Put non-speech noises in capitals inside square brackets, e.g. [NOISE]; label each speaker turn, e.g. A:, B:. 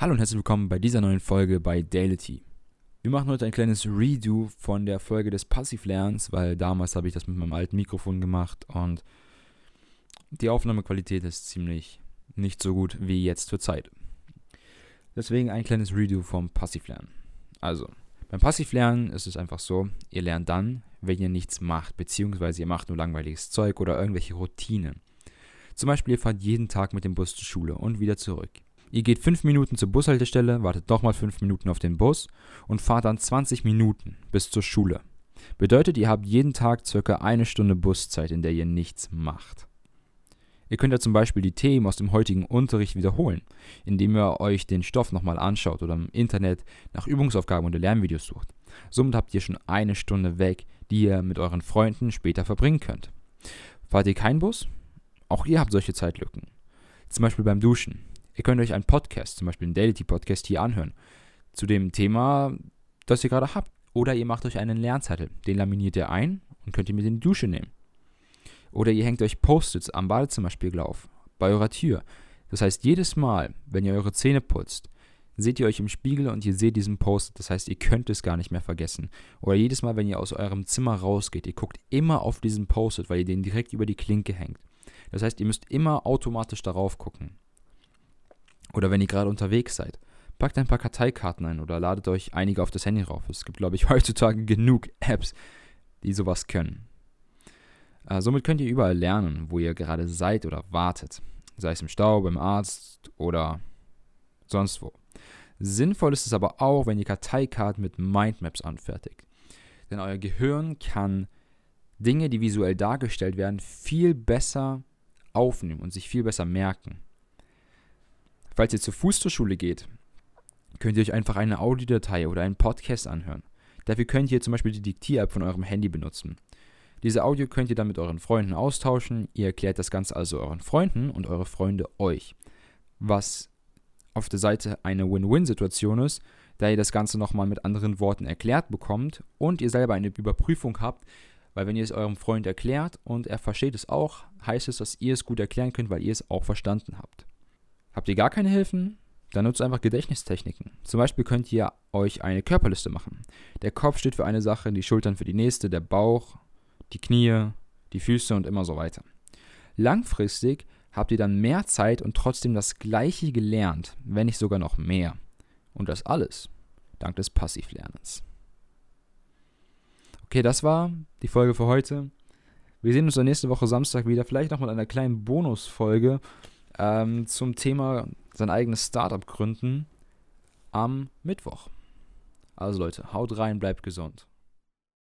A: Hallo und herzlich willkommen bei dieser neuen Folge bei Daility. Wir machen heute ein kleines Redo von der Folge des Passivlernens, weil damals habe ich das mit meinem alten Mikrofon gemacht und die Aufnahmequalität ist ziemlich nicht so gut wie jetzt zur Zeit. Deswegen ein kleines Redo vom Passivlernen. Also, beim Passivlernen ist es einfach so, ihr lernt dann, wenn ihr nichts macht, beziehungsweise ihr macht nur langweiliges Zeug oder irgendwelche Routinen. Zum Beispiel, ihr fahrt jeden Tag mit dem Bus zur Schule und wieder zurück. Ihr geht 5 Minuten zur Bushaltestelle, wartet nochmal 5 Minuten auf den Bus und fahrt dann 20 Minuten bis zur Schule. Bedeutet, ihr habt jeden Tag circa eine Stunde Buszeit, in der ihr nichts macht. Ihr könnt ja zum Beispiel die Themen aus dem heutigen Unterricht wiederholen, indem ihr euch den Stoff nochmal anschaut oder im Internet nach Übungsaufgaben oder Lernvideos sucht. Somit habt ihr schon eine Stunde weg, die ihr mit euren Freunden später verbringen könnt. Fahrt ihr keinen Bus? Auch ihr habt solche Zeitlücken. Zum Beispiel beim Duschen. Ihr könnt euch einen Podcast, zum Beispiel einen Daily-Podcast hier anhören, zu dem Thema, das ihr gerade habt. Oder ihr macht euch einen Lernzettel, den laminiert ihr ein und könnt ihr mit in die Dusche nehmen. Oder ihr hängt euch Post-its am Badezimmerspiegel auf, bei eurer Tür. Das heißt, jedes Mal, wenn ihr eure Zähne putzt, seht ihr euch im Spiegel und ihr seht diesen Post. Das heißt, ihr könnt es gar nicht mehr vergessen. Oder jedes Mal, wenn ihr aus eurem Zimmer rausgeht, ihr guckt immer auf diesen Post-it, weil ihr den direkt über die Klinke hängt. Das heißt, ihr müsst immer automatisch darauf gucken. Oder wenn ihr gerade unterwegs seid, packt ein paar Karteikarten ein oder ladet euch einige auf das Handy rauf. Es gibt, glaube ich, [LAUGHS] heutzutage genug Apps, die sowas können. Äh, somit könnt ihr überall lernen, wo ihr gerade seid oder wartet. Sei es im Stau, beim Arzt oder sonst wo. Sinnvoll ist es aber auch, wenn ihr Karteikarten mit Mindmaps anfertigt. Denn euer Gehirn kann Dinge, die visuell dargestellt werden, viel besser aufnehmen und sich viel besser merken. Falls ihr zu Fuß zur Schule geht, könnt ihr euch einfach eine Audiodatei oder einen Podcast anhören. Dafür könnt ihr zum Beispiel die Diktier-App von eurem Handy benutzen. Diese Audio könnt ihr dann mit euren Freunden austauschen. Ihr erklärt das Ganze also euren Freunden und eure Freunde euch. Was auf der Seite eine Win-Win-Situation ist, da ihr das Ganze nochmal mit anderen Worten erklärt bekommt und ihr selber eine Überprüfung habt, weil wenn ihr es eurem Freund erklärt und er versteht es auch, heißt es, dass ihr es gut erklären könnt, weil ihr es auch verstanden habt. Habt ihr gar keine Hilfen? Dann nutzt einfach Gedächtnistechniken. Zum Beispiel könnt ihr euch eine Körperliste machen. Der Kopf steht für eine Sache, die Schultern für die nächste, der Bauch, die Knie, die Füße und immer so weiter. Langfristig habt ihr dann mehr Zeit und trotzdem das gleiche gelernt, wenn nicht sogar noch mehr. Und das alles dank des Passivlernens. Okay, das war die Folge für heute. Wir sehen uns dann nächste Woche Samstag wieder, vielleicht noch mit einer kleinen Bonusfolge ähm, zum Thema sein eigenes Startup gründen am Mittwoch. Also Leute, haut rein, bleibt gesund.